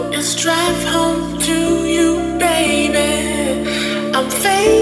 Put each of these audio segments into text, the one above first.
Right in a million wrongs. I'm know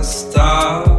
I'm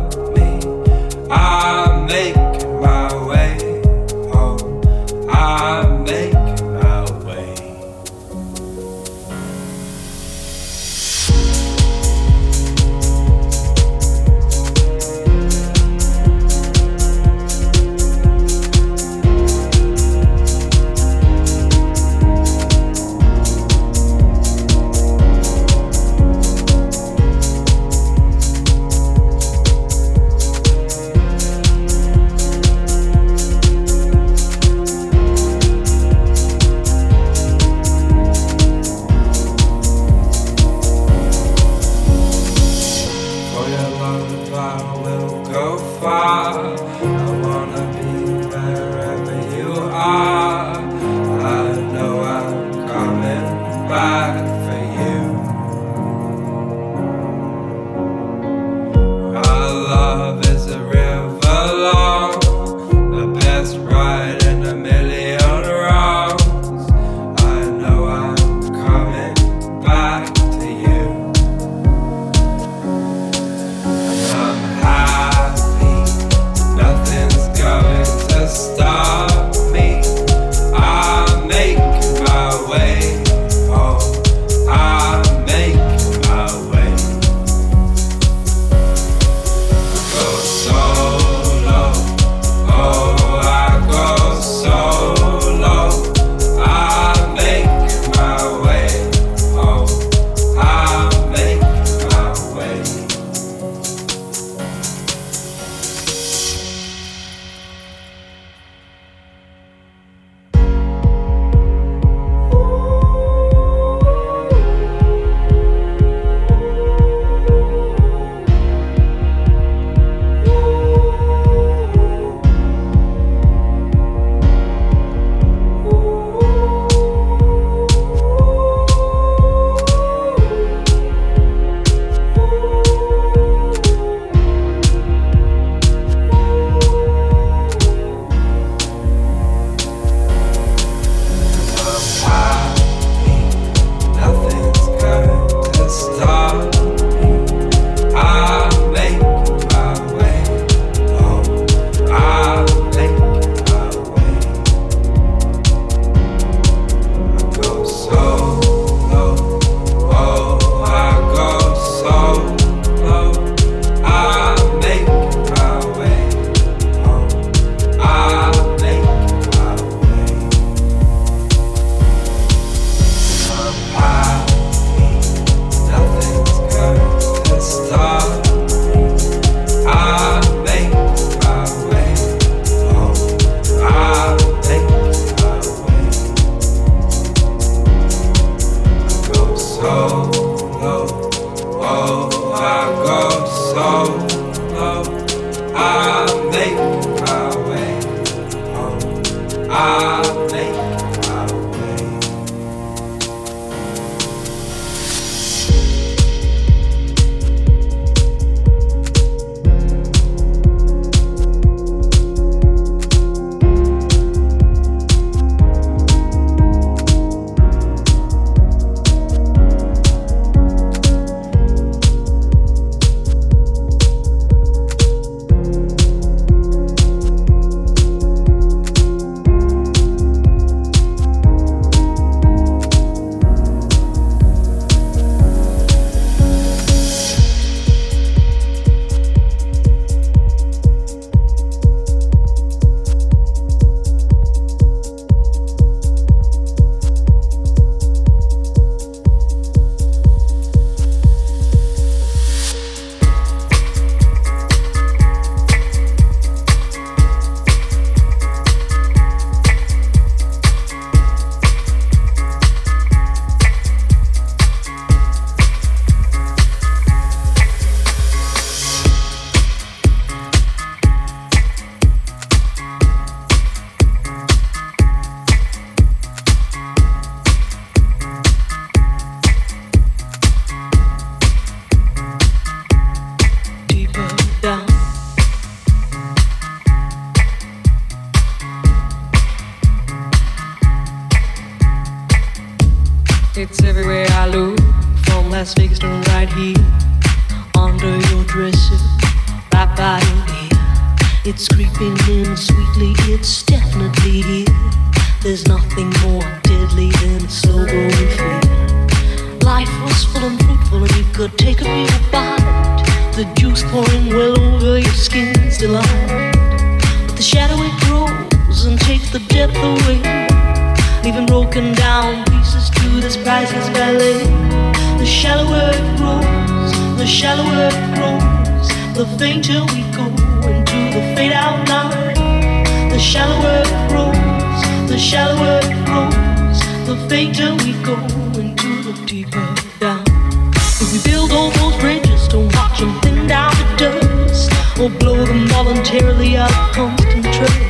we build all those bridges, don't watch them thin down to dust, or blow them voluntarily out of trust.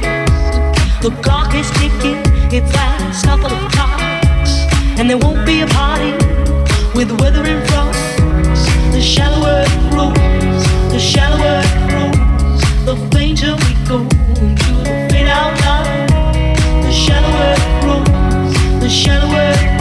The clock is ticking, it's last couple of clocks, and there won't be a party with weather in front. The shallower it grows, the shallower it grows, the fainter we go into the fade out. The shallower it grows, the shallower it grows,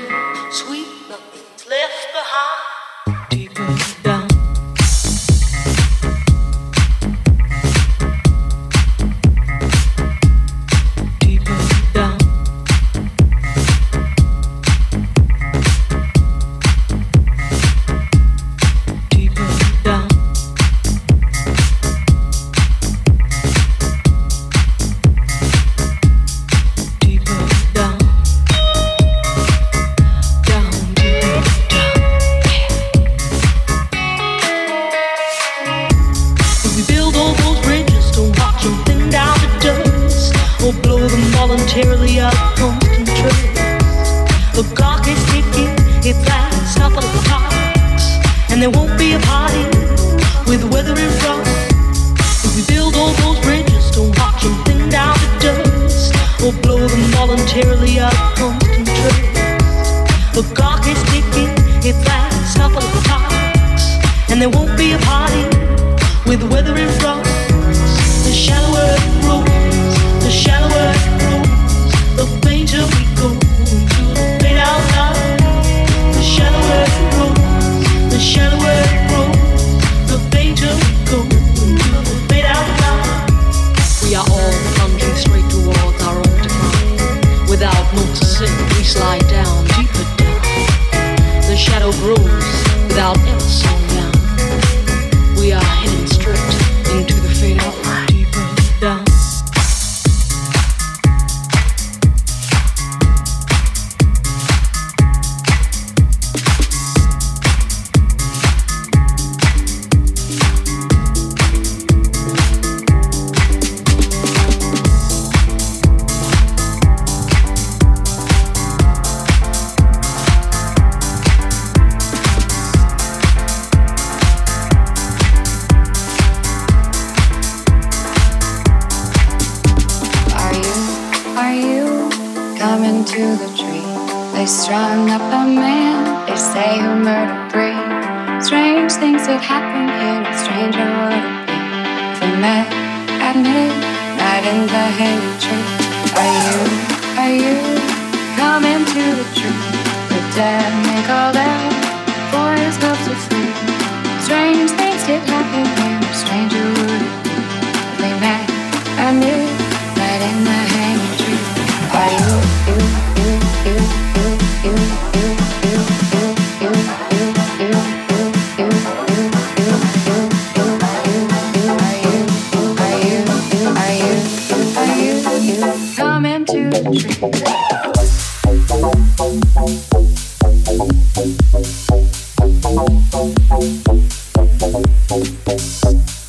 Are you,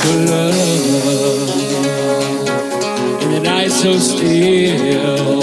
for love, in the night so still.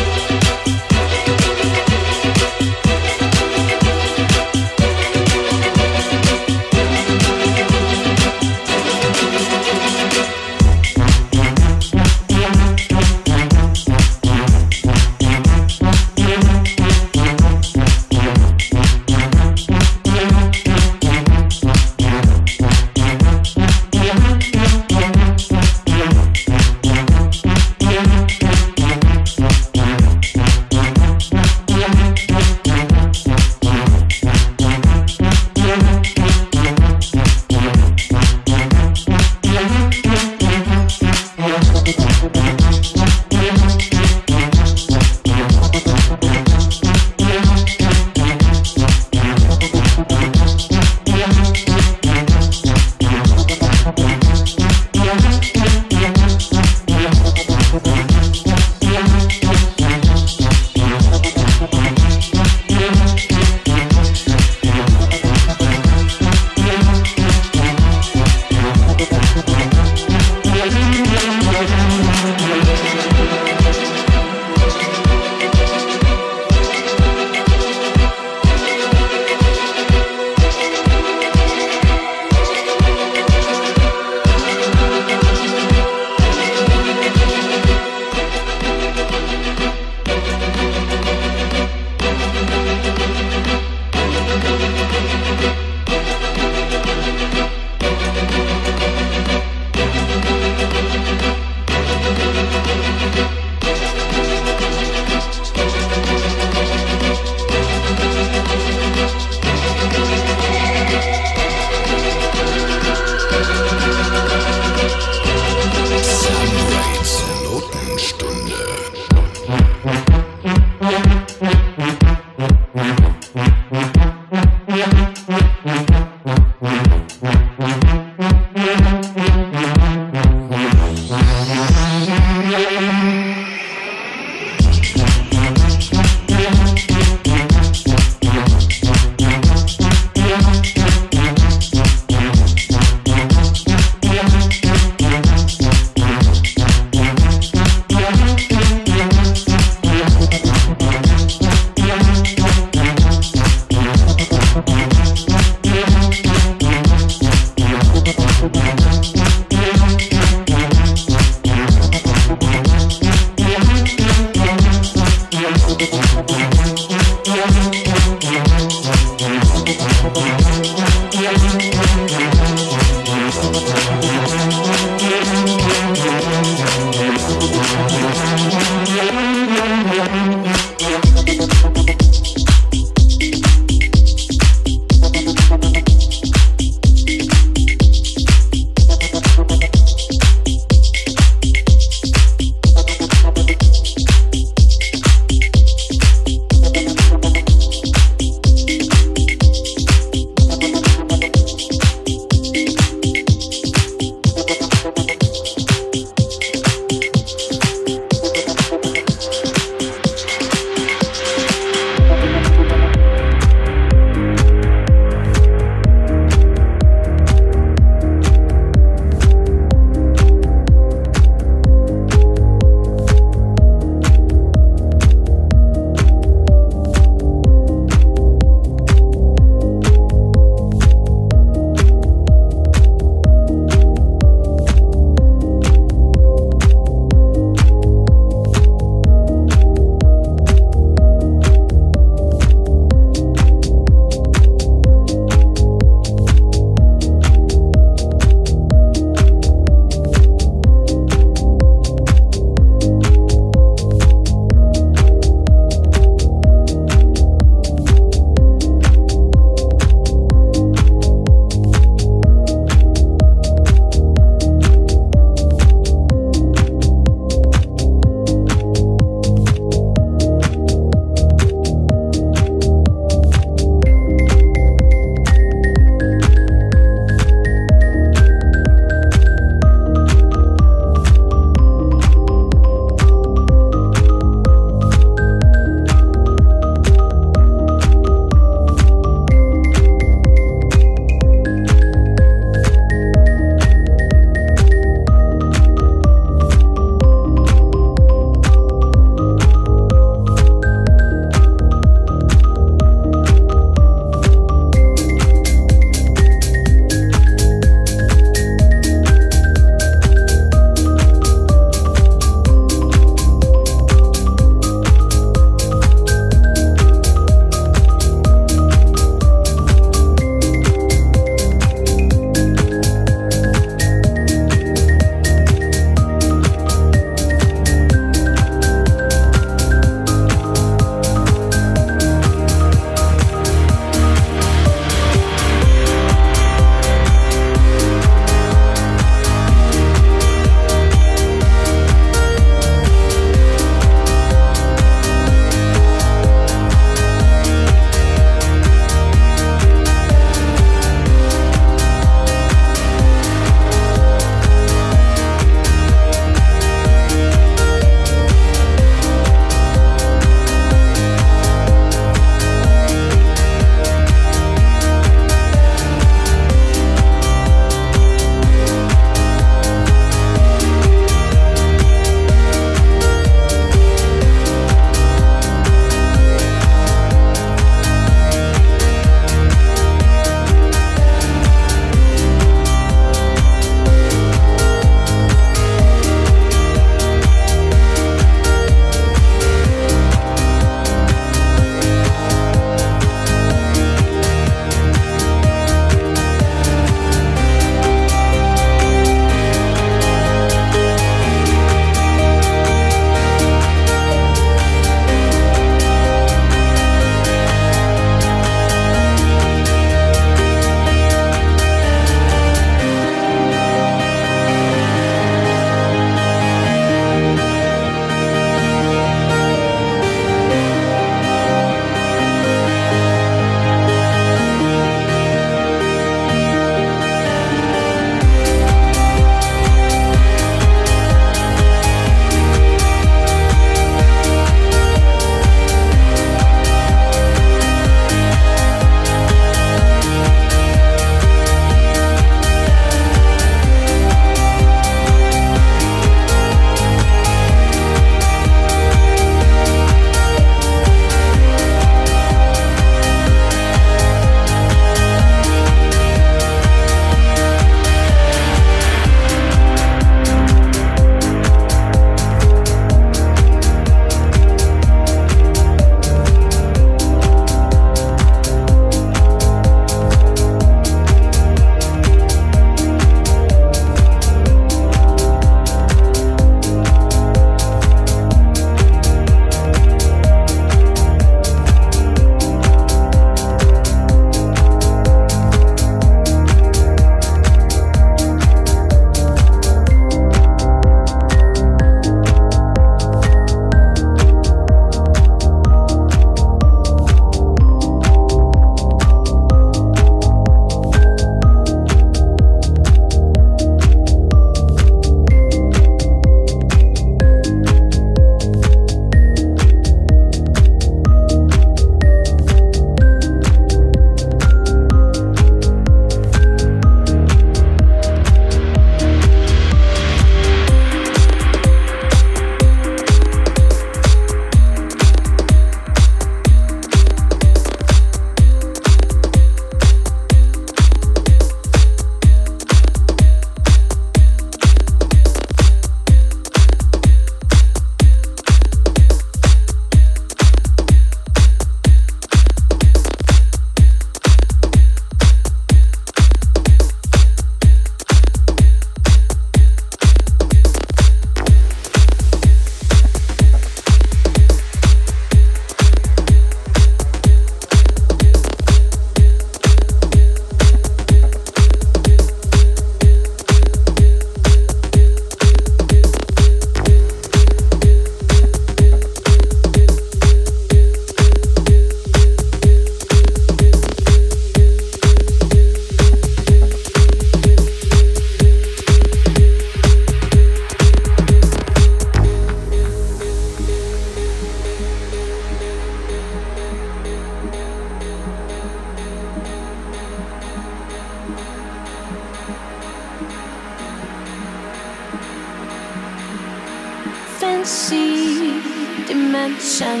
Dimension,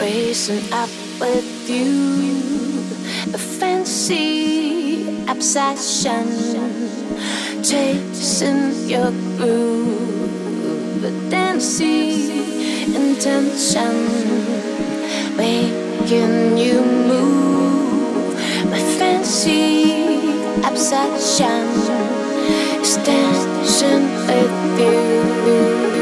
racing up with you. A fancy obsession, chasing your groove, a dancing intention, making you move. My fancy obsession dancing with you.